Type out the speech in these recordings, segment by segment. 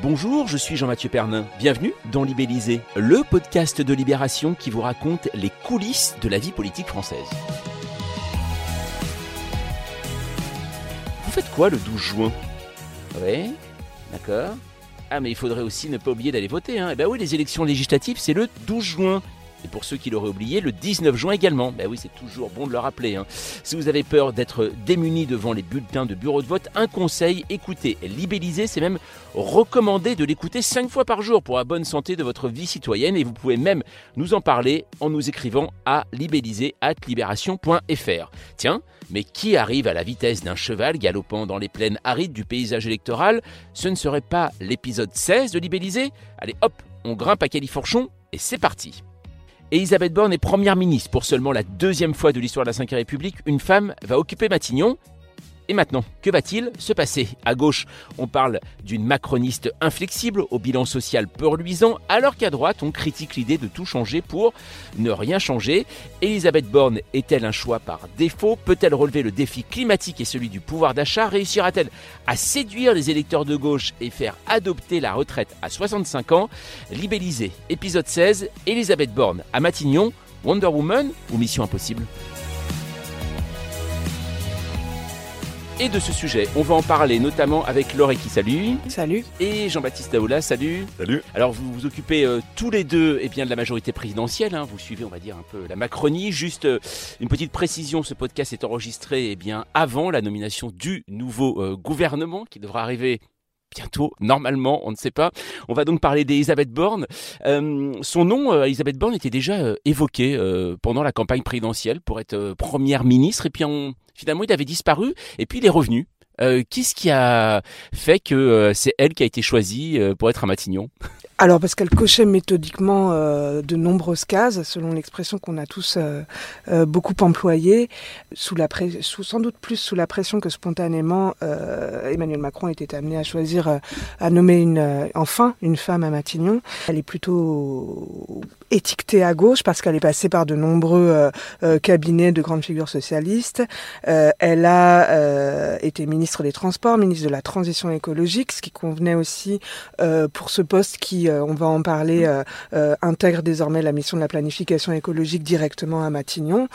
Bonjour, je suis Jean-Mathieu Pernin. Bienvenue dans Libellisé, le podcast de Libération qui vous raconte les coulisses de la vie politique française. Vous faites quoi le 12 juin? Oui, d'accord. Ah mais il faudrait aussi ne pas oublier d'aller voter. Hein. Eh ben oui, les élections législatives, c'est le 12 juin. Et pour ceux qui l'auraient oublié, le 19 juin également. Ben oui, c'est toujours bon de le rappeler. hein. Si vous avez peur d'être démuni devant les bulletins de bureau de vote, un conseil, écoutez Libellisé, c'est même recommandé de l'écouter 5 fois par jour pour la bonne santé de votre vie citoyenne. Et vous pouvez même nous en parler en nous écrivant à libellisé.libération.fr. Tiens, mais qui arrive à la vitesse d'un cheval galopant dans les plaines arides du paysage électoral? Ce ne serait pas l'épisode 16 de Libellisé? Allez hop, on grimpe à Califourchon et c'est parti Elisabeth Borne est première ministre pour seulement la deuxième fois de l'histoire de la Ve République. Une femme va occuper Matignon. Et maintenant, que va-t-il se passer À gauche, on parle d'une macroniste inflexible au bilan social peu reluisant, alors qu'à droite, on critique l'idée de tout changer pour ne rien changer. Elisabeth Borne est-elle un choix par défaut? Peut-elle relever le défi climatique et celui du pouvoir d'achat? Réussira-t-elle à séduire les électeurs de gauche et faire adopter la retraite à 65 ans? Libellisé, épisode 16, Elisabeth Borne à Matignon, Wonder Woman ou Mission Impossible? Et de ce sujet, on va en parler notamment avec Laure qui salue Salut. et Jean-Baptiste Daoula, salut. Salut. Alors vous vous occupez euh, tous les deux eh bien, de la majorité présidentielle, hein. vous suivez on va dire un peu la Macronie. Juste euh, une petite précision, ce podcast est enregistré eh bien, avant la nomination du nouveau euh, gouvernement qui devra arriver bientôt, normalement, on ne sait pas. On va donc parler d'Elisabeth Borne. Euh, son nom, euh, Elisabeth Borne, était déjà euh, évoqué euh, pendant la campagne présidentielle pour être euh, première ministre, et puis on- finalement il avait disparu, et puis il est revenu. Euh, Qu'est-ce qui a fait que euh, c'est elle qui a été choisie euh, pour être à Matignon? Alors parce qu'elle cochait méthodiquement euh, de nombreuses cases, selon l'expression qu'on a tous euh, euh, beaucoup employée, sous la sous, sans doute plus sous la pression que spontanément euh, Emmanuel Macron était amené à choisir, euh, à nommer une, euh, enfin une femme à Matignon. Elle est plutôt étiquetée à gauche parce qu'elle est passée par de nombreux cabinets de grandes figures socialistes. Elle a été ministre des Transports, ministre de la Transition écologique, ce qui convenait aussi pour ce poste qui, euh, on va en parler, euh, euh, intègre désormais la mission de la planification écologique directement à Matignon.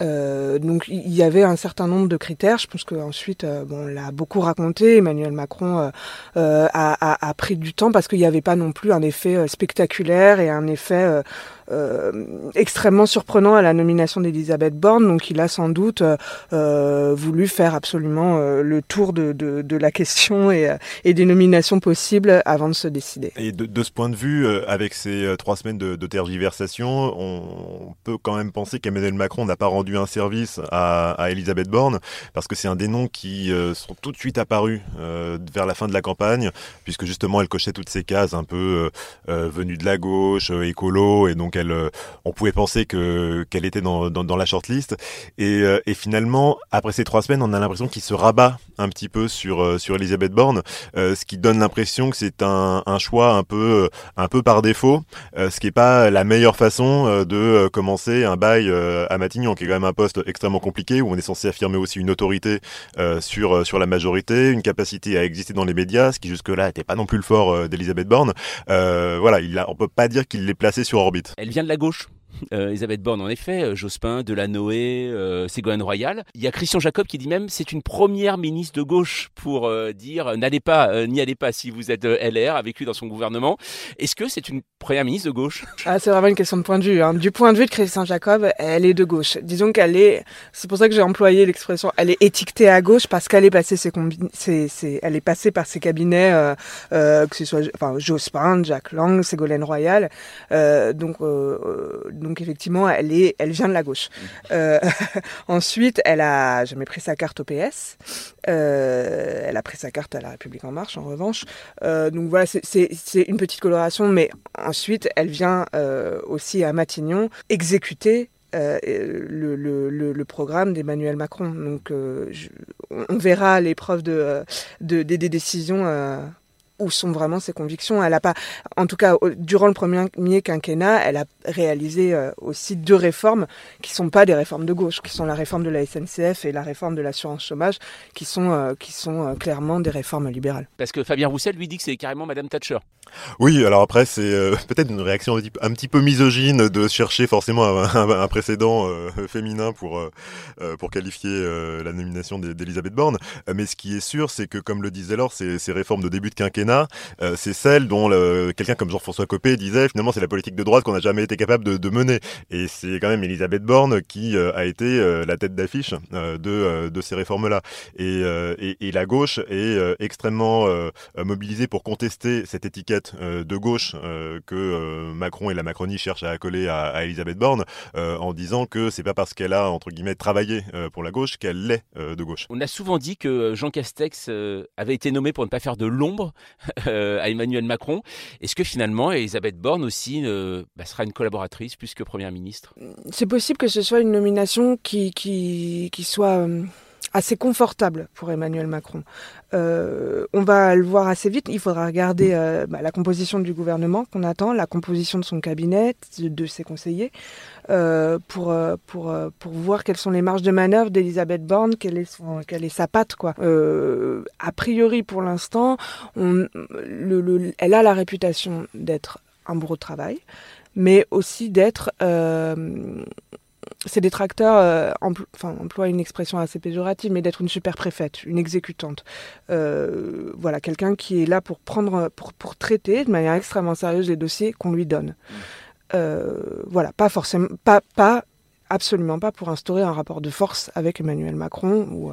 Donc il y avait un certain nombre de critères. Je pense qu'ensuite, bon, on l'a beaucoup raconté. Emmanuel Macron a, a- a pris du temps parce qu'il n'y avait pas non plus un effet spectaculaire et un effet extrêmement surprenant à la nomination d'Elisabeth Borne. Donc il a sans doute euh, euh, voulu faire absolument euh, le tour de, la question et, euh, des nominations possibles avant de se décider. Et de, ce point de vue, euh, avec ces euh, trois semaines de, tergiversation, on, peut quand même penser qu'Emmanuel Macron n'a pas rendu un service à, Elisabeth Borne, parce que c'est un des noms qui euh, sont tout de suite apparus euh, vers la fin de la campagne, puisque justement elle cochait toutes ces cases un peu euh, euh, venues de la gauche, euh, écolo, et donc euh, on pouvait penser que qu'elle était dans, dans, dans la shortlist. Et, euh, et finalement, après ces trois semaines, on a l'impression qu'il se rabat un petit peu sur euh, sur Elisabeth Borne, ce qui donne l'impression que c'est un, un choix un peu un peu par défaut, ce qui est pas la meilleure façon de commencer un bail à Matignon, qui est quand même un poste extrêmement compliqué où on est censé affirmer aussi une autorité sur sur la majorité, une capacité à exister dans les médias, ce qui jusque-là n'était pas non plus le fort d'Elisabeth Borne. Euh, voilà, il a, on peut pas dire qu'il l'ait placé sur orbite. Vient de la gauche. Euh, Elisabeth Borne, en effet, euh, Jospin, Delanoë, euh, Ségolène Royal. Il y a Christian Jacob qui dit même c'est une première ministre de gauche pour euh, dire n'allez pas, n'y allez pas si vous êtes LR avec lui dans son gouvernement. Est-ce que c'est une première ministre de gauche? Ah, c'est vraiment une question de point de vue. hein. Du point de vue de Christian Jacob, elle est de gauche. Disons qu'elle est, c'est pour ça que j'ai employé l'expression, elle est étiquetée à gauche parce qu'elle est passée par ses cabinets, que ce soit, Jospin, Jacques Lang, Ségolène Royal. Donc, donc effectivement, elle, est, elle vient de la gauche. Euh, ensuite, elle a jamais pris sa carte au PS. Euh, elle a pris sa carte à La République En Marche, en revanche. donc voilà, c'est une petite coloration, mais ensuite, elle vient aussi à Matignon exécuter le, le, le, programme d'Emmanuel Macron. Donc, on verra l'épreuve de, de, des, décisions où sont vraiment ses convictions. Elle a pas, en tout cas, durant le premier quinquennat, elle a réalisé euh, aussi deux réformes qui sont pas des réformes de gauche, qui sont la réforme de la SNCF et la réforme de l'assurance chômage, qui sont, euh, qui sont euh, clairement des réformes libérales. Parce que Fabien Roussel lui dit que c'est carrément Madame Thatcher. Oui, alors après, c'est peut-être une réaction un petit peu misogyne de chercher forcément un, précédent féminin pour, pour qualifier la nomination d'Elisabeth Borne. mais ce qui est sûr, c'est que, comme le disait Laure, ces, ces réformes de début de quinquennat euh, c'est celle dont quelqu'un comme Jean-François Copé disait finalement c'est la politique de droite qu'on n'a jamais été capable de, mener. Et c'est quand même Elisabeth Borne qui euh, a été euh, la tête d'affiche de, ces réformes-là. Et, et, la gauche est extrêmement mobilisée pour contester cette étiquette de gauche que Macron et la Macronie cherchent à accoler à, Elisabeth Borne en disant que c'est pas parce qu'elle a entre guillemets travaillé pour la gauche qu'elle l'est de gauche. On a souvent dit que Jean Castex avait été nommé pour ne pas faire de l'ombre à Emmanuel Macron. Est-ce que finalement Elisabeth Borne aussi euh, bah, sera une collaboratrice plus que Première ministre? C'est possible que ce soit une nomination qui, qui, qui soit euh, assez confortable pour Emmanuel Macron. Euh, on va le voir assez vite. Il faudra regarder euh, bah, la composition du gouvernement qu'on attend, la composition de son cabinet, de, ses conseillers, euh, pour, pour, pour voir quelles sont les marges de manœuvre d'Elisabeth Borne, quelle est, son, quelle est sa patte. Quoi. a priori, pour l'instant, le, le, elle a la réputation d'être un bourreau de travail, mais aussi d'être ces détracteurs euh, enfin, emploient une expression assez péjorative, mais d'être une super préfète, une exécutante. Euh, voilà, quelqu'un qui est là pour prendre, pour, pour, traiter de manière extrêmement sérieuse les dossiers qu'on lui donne. Mmh. Euh, voilà, pas forcément, pas, pas, absolument pas pour instaurer un rapport de force avec Emmanuel Macron ou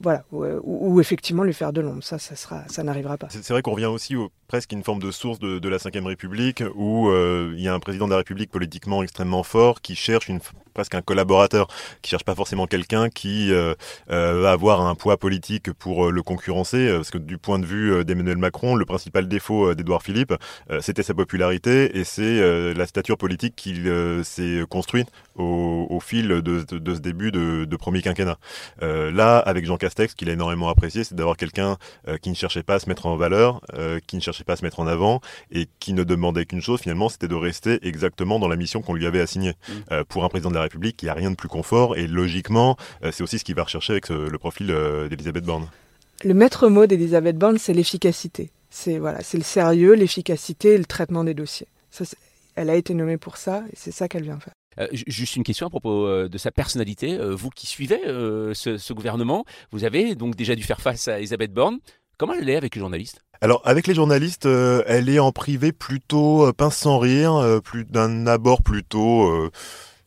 voilà, ou, effectivement lui faire de l'ombre. Ça, ça n'arrivera pas. C'est vrai qu'on revient aussi au, presque une forme de source de, la Ve République où euh, il y a un président de la République politiquement extrêmement fort qui cherche une, presque un collaborateur, qui cherche pas forcément quelqu'un qui euh, euh, va avoir un poids politique pour le concurrencer, parce que du point de vue d'Emmanuel Macron, le principal défaut d'Edouard Philippe, c'était sa popularité et c'est la stature politique qu'il s'est construite au, fil de, ce début de, premier quinquennat. là, avec Jean qu'il a énormément apprécié, c'est d'avoir quelqu'un qui ne cherchait pas à se mettre en valeur, qui ne cherchait pas à se mettre en avant et qui ne demandait qu'une chose finalement, c'était de rester exactement dans la mission qu'on lui avait assignée. Mm. Euh, pour un président de la République, il n'y a rien de plus confort et logiquement, euh, c'est aussi ce qu'il va rechercher avec le profil euh, d'Elisabeth Borne. Le maître mot d'Elisabeth Borne, c'est l'efficacité. C'est voilà, c'est le sérieux, l'efficacité et le traitement des dossiers. elle a été nommée pour ça et c'est ça qu'elle vient faire. Juste une question à propos de sa personnalité. vous qui suivez ce, gouvernement, vous avez donc déjà dû faire face à Elisabeth Borne. Comment elle est avec les journalistes? Alors avec les journalistes, euh, elle est en privé plutôt euh, pince sans rire, euh, d'un abord plutôt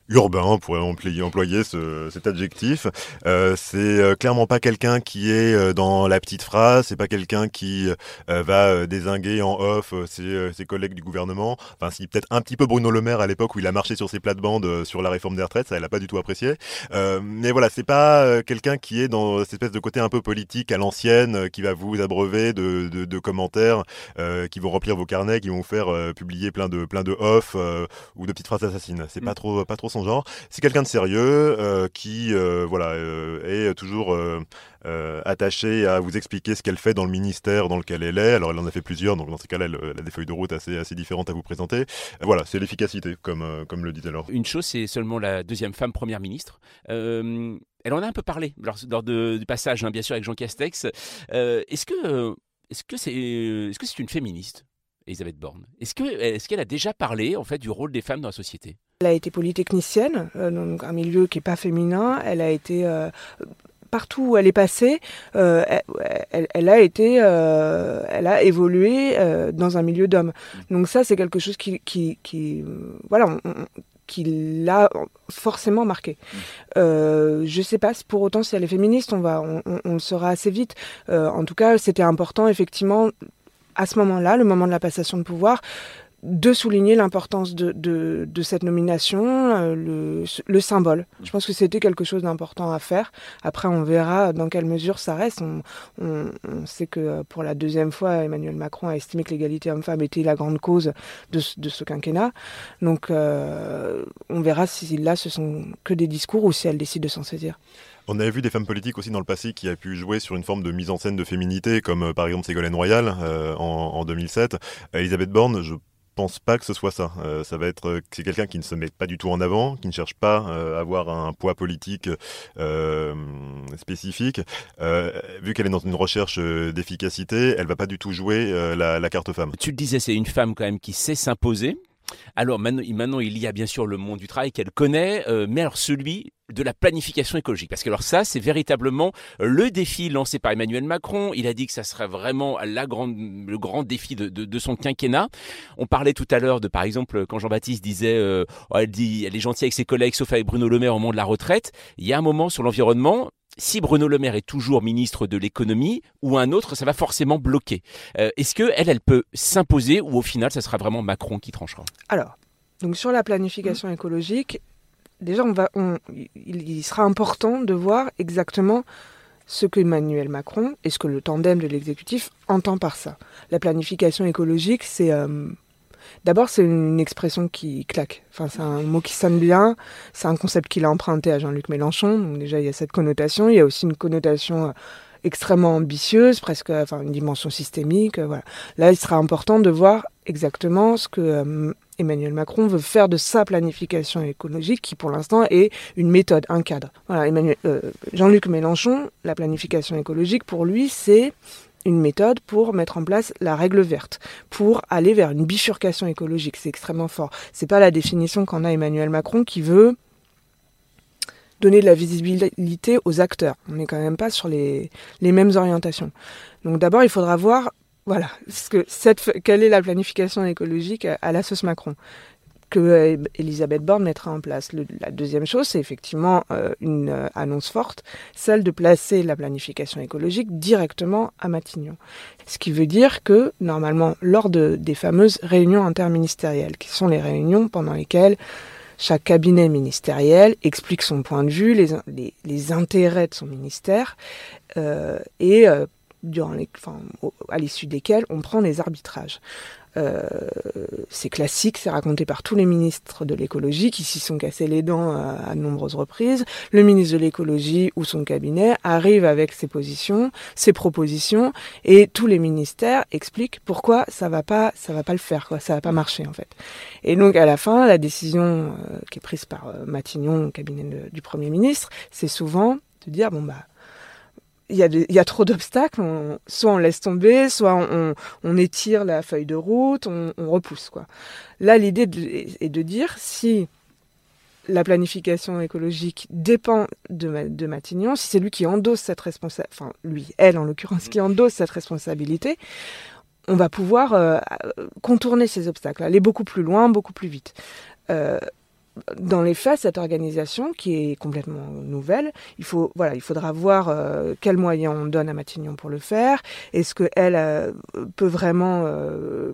urbain, on pourrait employer, ce, cet adjectif. Euh, c'est euh, clairement pas quelqu'un qui est euh, dans la petite phrase, c'est pas quelqu'un qui euh, va désinguer en off ses, ses, collègues du gouvernement. Enfin, si peut-être un petit peu Bruno Le Maire à l'époque où il a marché sur ses plates-bandes sur la réforme des retraites, ça elle a pas du tout apprécié. mais voilà, c'est pas quelqu'un qui est dans cette espèce de côté un peu politique à l'ancienne, qui va vous abreuver de, de, de commentaires, qui vont remplir vos carnets, qui vont vous faire publier plein de plein de off ou de petites phrases assassines. C'est pas mm. trop pas trop son genre. C'est quelqu'un de sérieux euh, qui euh, voilà euh, est toujours attaché à vous expliquer ce qu'elle fait dans le ministère dans lequel elle est. Alors elle en a fait plusieurs, donc dans ces cas-là, elle, a des feuilles de route assez assez différentes à vous présenter. voilà, c'est l'efficacité, comme comme le dit alors. Une chose, c'est seulement la deuxième femme première ministre. elle en a un peu parlé lors, du passage, hein, bien sûr, avec Jean Castex. est-ce que est-ce que c'est est-ce que c'est une féministe? Elisabeth Borne. Est-ce qu'elle est a déjà parlé en fait du rôle des femmes dans la société? Elle a été polytechnicienne, euh, donc un milieu qui n'est pas féminin. Elle a été euh, partout où elle est passée, euh, elle, a été, elle a évolué dans un milieu d'hommes. Donc ça, c'est quelque chose qui, qui, voilà, qui l'a forcément marqué. je ne sais pas pour autant si elle est féministe, on, va, on, on le saura assez vite. en tout cas, c'était important effectivement à ce moment-là, le moment de la passation de pouvoir, de souligner l'importance de, cette nomination, euh, le, le, symbole. Je pense que c'était quelque chose d'important à faire. Après, on verra dans quelle mesure ça reste. On, sait que pour la deuxième fois, Emmanuel Macron a estimé que l'égalité homme-femme était la grande cause de, de ce quinquennat. Donc, euh, on verra si là, ce sont que des discours ou si elle décide de s'en saisir. On avait vu des femmes politiques aussi dans le passé qui a pu jouer sur une forme de mise en scène de féminité, comme euh, par exemple Ségolène Royal euh, en, en, 2007. Elisabeth Borne, je pense pas que ce soit ça. Euh, ça va être c'est quelqu'un qui ne se met pas du tout en avant, qui ne cherche pas à avoir un poids politique spécifique. vu qu'elle est dans une recherche d'efficacité, elle va pas du tout jouer la, la, carte femme. Tu le disais, c'est une femme quand même qui sait s'imposer. Alors maintenant, il y a bien sûr le monde du travail qu'elle connaît, euh, mais alors celui de la planification écologique. Parce que alors ça, c'est véritablement le défi lancé par Emmanuel Macron. Il a dit que ça serait vraiment la grande, le grand défi de, de, de son quinquennat. On parlait tout à l'heure de, par exemple, quand Jean-Baptiste disait, euh, oh, elle dit, elle est gentille avec ses collègues, sauf avec Bruno Le Maire au moment de la retraite. Il y a un moment sur l'environnement, si Bruno Le Maire est toujours ministre de l'économie ou un autre, ça va forcément bloquer. Euh, Est-ce que elle, elle peut s'imposer ou au final, ça sera vraiment Macron qui tranchera? Alors, donc sur la planification écologique, déjà, on va, il, sera important de voir exactement ce que Emmanuel Macron et ce que le tandem de l'exécutif entend par ça. La planification écologique, c'est euh, D'abord, c'est une expression qui claque. Enfin, c'est un mot qui sonne bien. C'est un concept qu'il a emprunté à Jean-Luc Mélenchon. Donc déjà, il y a cette connotation. Il y a aussi une connotation euh, extrêmement ambitieuse, presque, enfin, une dimension systémique. Euh, voilà. Là, il sera important de voir exactement ce que euh, Emmanuel Macron veut faire de sa planification écologique, qui pour l'instant est une méthode, un cadre. Voilà, euh, Jean-Luc Mélenchon, la planification écologique, pour lui, c'est une méthode pour mettre en place la règle verte, pour aller vers une bifurcation écologique. C'est extrêmement fort. C'est pas la définition qu'en a Emmanuel Macron qui veut donner de la visibilité aux acteurs. On n'est quand même pas sur les, mêmes orientations. Donc d'abord, il faudra voir voilà, ce que cette, quelle est la planification écologique à la sauce Macron que euh, Elisabeth Borne mettra en place. La deuxième chose, c'est effectivement euh, une euh, annonce forte, celle de placer la planification écologique directement à Matignon. Ce qui veut dire que, normalement, lors de, des fameuses réunions interministérielles, qui sont les réunions pendant lesquelles chaque cabinet ministériel explique son point de vue, les, intérêts de son ministère, et à l'issue desquels on prend les arbitrages. Euh, c'est classique, c'est raconté par tous les ministres de l'écologie qui s'y sont cassés les dents à, de nombreuses reprises. Le ministre de l'écologie ou son cabinet arrive avec ses positions, ses propositions, et tous les ministères expliquent pourquoi ça va pas, ça va pas le faire, quoi, ça va pas marcher en fait. Et donc à la fin, la décision euh, qui est prise par euh, Matignon, cabinet du premier ministre, c'est souvent de dire bon bah il y, a il y a trop d'obstacles, soit on laisse tomber, soit on, on, étire la feuille de route, on, on repousse. Quoi. Là, l'idée est de dire si la planification écologique dépend de, de Matignon, si c'est lui qui endosse cette responsabilité, enfin lui, elle en l'occurrence, qui endosse cette responsabilité, on va pouvoir euh, contourner ces obstacles, aller beaucoup plus loin, beaucoup plus vite. Euh, dans les faits, cette organisation qui est complètement nouvelle, il faut voilà, il faudra voir euh, quels moyens on donne à Matignon pour le faire. Est-ce que elle euh, peut vraiment euh,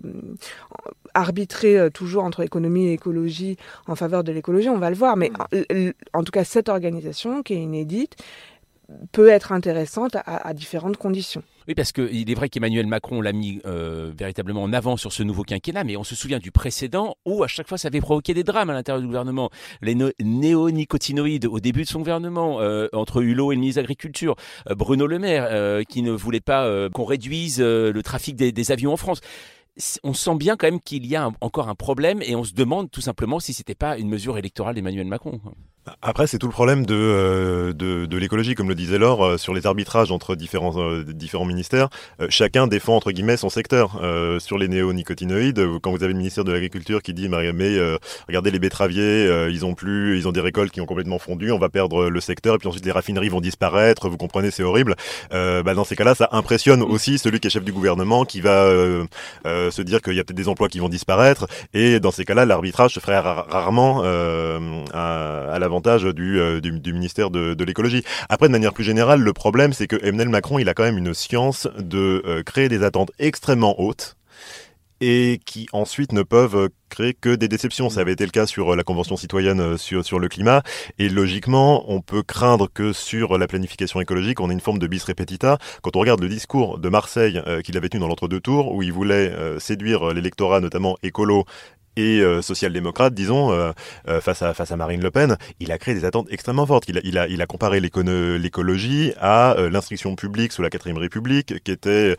arbitrer euh, toujours entre économie et écologie en faveur de l'écologie? On va le voir. Mais en, tout cas, cette organisation qui est inédite peut être intéressante à différentes conditions. Oui, parce qu'il est vrai qu'Emmanuel Macron l'a mis euh, véritablement en avant sur ce nouveau quinquennat, mais on se souvient du précédent où à chaque fois ça avait provoqué des drames à l'intérieur du gouvernement. Les no néonicotinoïdes au début de son gouvernement, euh, entre Hulot et le ministre de l'Agriculture, euh, Bruno Le Maire qui ne voulait pas qu'on réduise le trafic des, avions en France on sent bien quand même qu'il y a encore un problème et on se demande tout simplement si c'était pas une mesure électorale d'Emmanuel Macron. Après, c'est tout le problème de, euh, de, de l'écologie, comme le disait Laure, euh, sur les arbitrages entre différents, euh, différents ministères. Chacun défend, entre guillemets, son secteur. Sur les néonicotinoïdes, quand vous avez le ministère de l'Agriculture qui dit, mais regardez les betteraviers, ils ont plus, ils ont des récoltes qui ont complètement fondu, on va perdre le secteur, et puis ensuite les raffineries vont disparaître, vous comprenez, c'est horrible. Bah, dans ces cas-là, ça impressionne aussi celui qui est chef du gouvernement, qui va se dire qu'il y a peut-être des emplois qui vont disparaître, et dans ces cas-là, l'arbitrage se ferait rarement à, à la euh, du, ministère de, l'écologie. Après, de manière plus générale, le problème, c'est que Emmanuel Macron, il a quand même une science de euh, créer des attentes extrêmement hautes et qui ensuite ne peuvent créer que des déceptions. Ça avait été le cas sur la Convention citoyenne sur, sur le climat. Et logiquement, on peut craindre que sur la planification écologique, on ait une forme de bis repetita. Quand on regarde le discours de Marseille qu'il avait tenu dans l'entre-deux tours, où il voulait séduire l'électorat, notamment écolo et euh, social-démocrate, disons, euh, euh, face, à, face à Marine Le Pen, il a créé des attentes extrêmement fortes. Il a, il a, il a comparé l'écologie à l'instruction publique sous la 4 République, qui était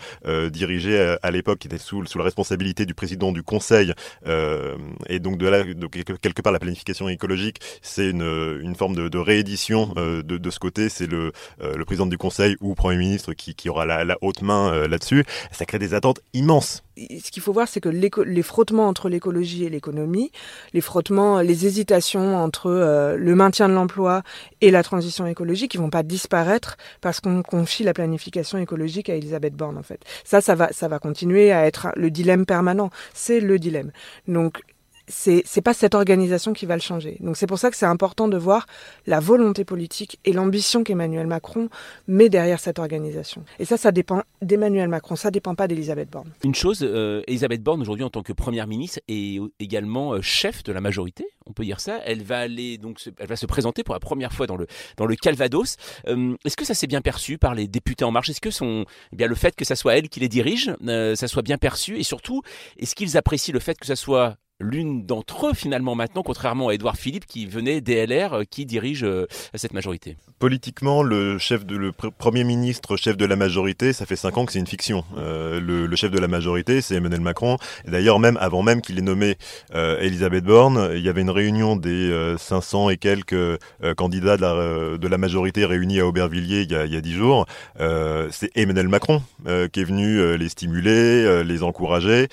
dirigée à, l'époque, qui était sous, sous la responsabilité du président du Conseil. et donc, de, là, de, quelque part, la planification écologique, c'est une, une forme de, de réédition de, de, ce côté. C'est le, le président du Conseil ou Premier ministre qui, qui aura la, la haute main là-dessus. Ça crée des attentes immenses ce qu'il faut voir, c'est que les frottements entre l'écologie et l'économie, les frottements, les hésitations entre euh, le maintien de l'emploi et la transition écologique, ils vont pas disparaître parce qu'on confie la planification écologique à Elisabeth Borne, en fait. Ça, ça va, ça va continuer à être le dilemme permanent. C'est le dilemme. Donc, c'est c'est pas cette organisation qui va le changer. Donc c'est pour ça que c'est important de voir la volonté politique et l'ambition qu'Emmanuel Macron met derrière cette organisation. Et ça, ça dépend d'Emmanuel Macron, ça dépend pas d'Elisabeth Borne. Une chose, euh, Elisabeth Borne aujourd'hui en tant que première ministre est également euh, chef de la majorité, on peut dire ça. Elle va aller donc, se, elle va se présenter pour la première fois dans le dans le Calvados. Euh, est-ce que ça s'est bien perçu par les députés En Marche? Est-ce que son, eh bien le fait que ça soit elle qui les dirige, ça soit bien perçu? Et surtout, est-ce qu'ils apprécient le fait que ça soit l'une d'entre eux finalement maintenant, contrairement à Édouard Philippe qui venait DLR, euh, qui dirige euh, cette majorité. Politiquement, le chef de le premier ministre, chef de la majorité, ça fait cinq ans que c'est une fiction. Euh, le, chef de la majorité, c'est Emmanuel Macron. D'ailleurs, même avant même qu'il ait nommé Elisabeth Borne, il y avait une réunion des 500 et quelques candidats de la, majorité réunis à Aubervilliers il y a, il y a dix jours. c'est Emmanuel Macron qui est venu les stimuler, les encourager.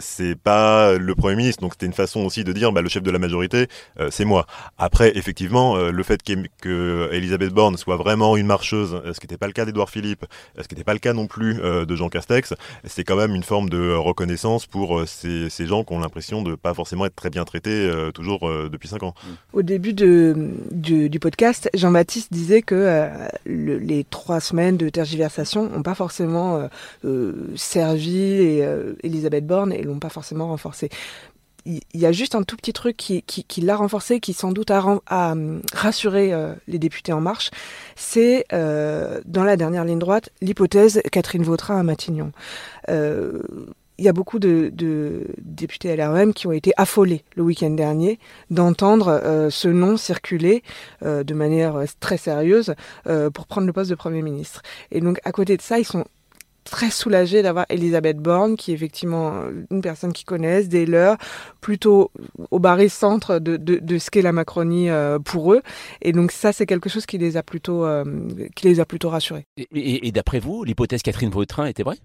c'est pas le premier donc c'était une façon aussi de dire, bah, le chef de la majorité, euh, c'est moi. Après, effectivement, euh, le fait que Elisabeth Borne soit vraiment une marcheuse, euh, ce qui n'était pas le cas d'Edouard Philippe, ce qui n'était pas le cas non plus de Jean Castex, c'est quand même une forme de reconnaissance pour ces, gens qui ont l'impression de pas forcément être très bien traités toujours depuis cinq ans. Au début de, du, podcast, Jean-Baptiste disait que les trois semaines de tergiversation n'ont pas forcément servi et, Elisabeth Borne et l'ont pas forcément renforcé il y a juste un tout petit truc qui, l'a renforcé, qui sans doute a, hum, rassuré euh, les députés En Marche, c'est euh, dans la dernière ligne droite l'hypothèse Catherine Vautrin à Matignon. Euh, il y a beaucoup de, de, députés LREM qui ont été affolés le week-end dernier d'entendre ce nom circuler de manière très sérieuse pour prendre le poste de Premier ministre. Et donc à côté de ça, ils sont très soulagée d'avoir Elisabeth Borne, qui est effectivement une personne qui connaissent, des leurs, plutôt au barycentre de, de, de ce qu'est la Macronie euh, pour eux. Et donc ça, c'est quelque chose qui les a plutôt, euh, qui les a plutôt rassurés. Et, d'après vous, l'hypothèse Catherine Vautrin était vraie?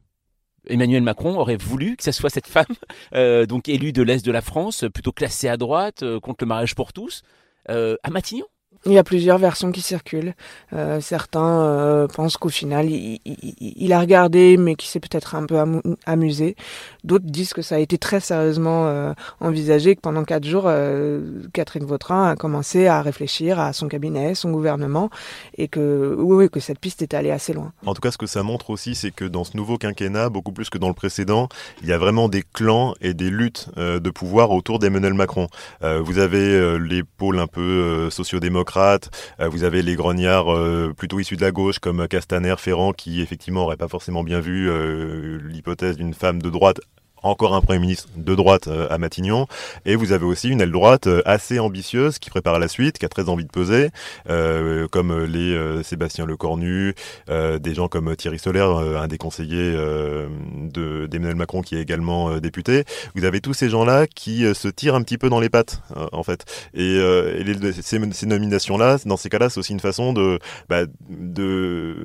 Emmanuel Macron aurait voulu que ce soit cette femme, euh, donc élue de l'Est de la France, plutôt classée à droite, contre le mariage pour tous, à Matignon? Il y a plusieurs versions qui circulent. Euh, certains euh, pensent qu'au final, il, il, a regardé, mais qu'il s'est peut-être un peu amusé. D'autres disent que ça a été très sérieusement euh, envisagé, que pendant quatre jours, Catherine Vautrin a commencé à réfléchir à son cabinet, son gouvernement, et que oui, que cette piste est allée assez loin. En tout cas, ce que ça montre aussi, c'est que dans ce nouveau quinquennat, beaucoup plus que dans le précédent, il y a vraiment des clans et des luttes de pouvoir autour d'Emmanuel Macron. vous avez les pôles un peu sociodémocrates euh, vous avez les grognards euh, plutôt issus de la gauche comme Castaner, Ferrand, qui effectivement n'auraient pas forcément bien vu euh, l'hypothèse d'une femme de droite encore un Premier ministre de droite euh, à Matignon, et vous avez aussi une aile droite euh, assez ambitieuse qui prépare la suite, qui a très envie de peser, euh, comme les Sébastien Lecornu, des gens comme Thierry Solaire, un des conseillers d'Emmanuel Macron qui est également député. Vous avez tous ces gens-là qui se tirent un petit peu dans les pattes, en fait. Et, ces, nominations-là, dans ces cas-là, c'est aussi une façon de, bah, de,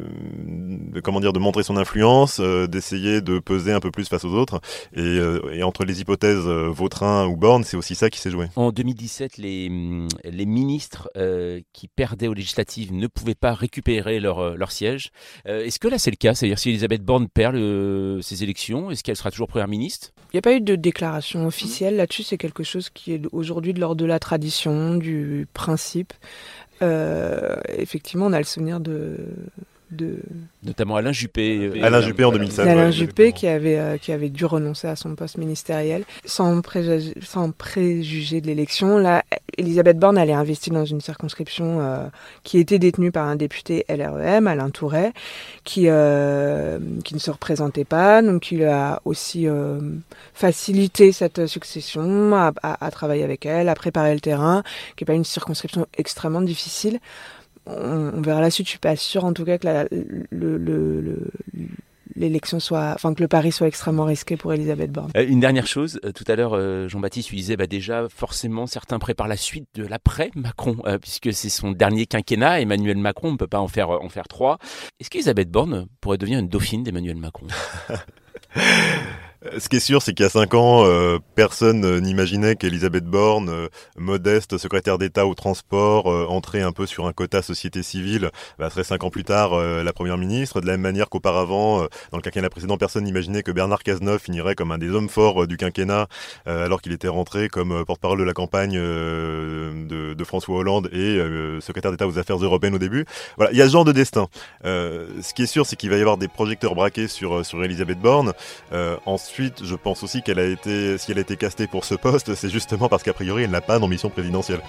de, comment dire, de montrer son influence, d'essayer de peser un peu plus face aux autres. Euh, et, entre les hypothèses euh, Vautrin ou Borne, c'est aussi ça qui s'est joué. En 2017, les, mm, les ministres euh, qui perdaient aux législatives ne pouvaient pas récupérer leur, leur siège. est-ce que là c'est le cas? C'est-à-dire si Elisabeth Borne perd ces élections, est-ce qu'elle sera toujours première ministre? Il n'y a pas eu de déclaration officielle là-dessus. C'est quelque chose qui est aujourd'hui de l'ordre de la tradition, du principe. effectivement, on a le souvenir de de Notamment Alain Juppé. euh, Alain Juppé en 2007. Alain Juppé qui avait, euh, qui avait dû renoncer à son poste ministériel sans, préjuger, sans préjuger de l'élection. Là, Elisabeth Borne, elle est investie dans une circonscription euh, qui était détenue par un député LREM, Alain Touret, qui, euh, qui ne se représentait pas. Donc il a aussi euh, facilité cette succession, à, à, à, travailler avec elle, à préparer le terrain, qui n'est pas une circonscription extrêmement difficile on, on, verra la suite. Je suis pas sûre, en tout cas, que la, le, le, le l'élection soit, enfin que le pari soit extrêmement risqué pour Elisabeth Borne. Euh, une dernière chose, euh, tout à l'heure, euh, Jean-Baptiste, tu disais, bah déjà, forcément, certains préparent la suite de l'après Macron, euh, puisque c'est son dernier quinquennat. Emmanuel Macron, on ne peut pas en faire en faire trois. Est-ce qu'Elisabeth Borne pourrait devenir une dauphine d'Emmanuel Macron? Ce qui est sûr, c'est qu'il y a cinq ans, euh, personne euh, n'imaginait qu'Elisabeth Borne, euh, modeste secrétaire d'État au transport, euh, un peu sur un quota société civile, bah, serait cinq ans plus tard euh, la première ministre. De la même manière qu'auparavant, dans le quinquennat précédent, personne n'imaginait que Bernard Cazeneuve finirait comme un des hommes forts du quinquennat, alors qu'il était rentré comme porte-parole de la campagne de, François Hollande et secrétaire d'État aux affaires européennes au début. Voilà, il y a ce genre de destin. ce qui est sûr, c'est qu'il va y avoir des projecteurs braqués sur sur Elisabeth Borne. Ensuite, je pense aussi qu'elle a été, si elle a été castée pour ce poste, c'est justement parce qu'a priori, elle n'a pas d'ambition présidentielle.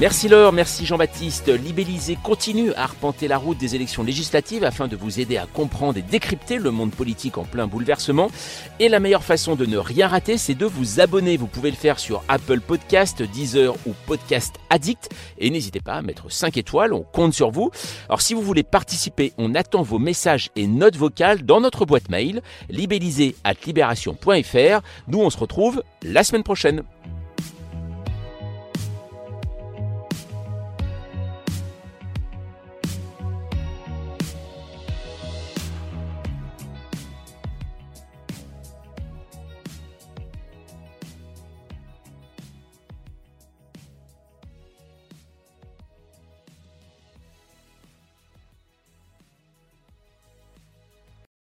Merci Laure, merci Jean-Baptiste. Libellisé continue à arpenter la route des élections législatives afin de vous aider à comprendre et décrypter le monde politique en plein bouleversement. Et la meilleure façon de ne rien rater, c'est de vous abonner. Vous pouvez le faire sur Apple Podcast, Deezer ou Podcast Addict. Et n'hésitez pas à mettre 5 étoiles, on compte sur vous. Alors si vous voulez participer, on attend vos messages et notes vocales dans notre boîte mail libellisé at libération.fr. Nous on se retrouve la semaine prochaine.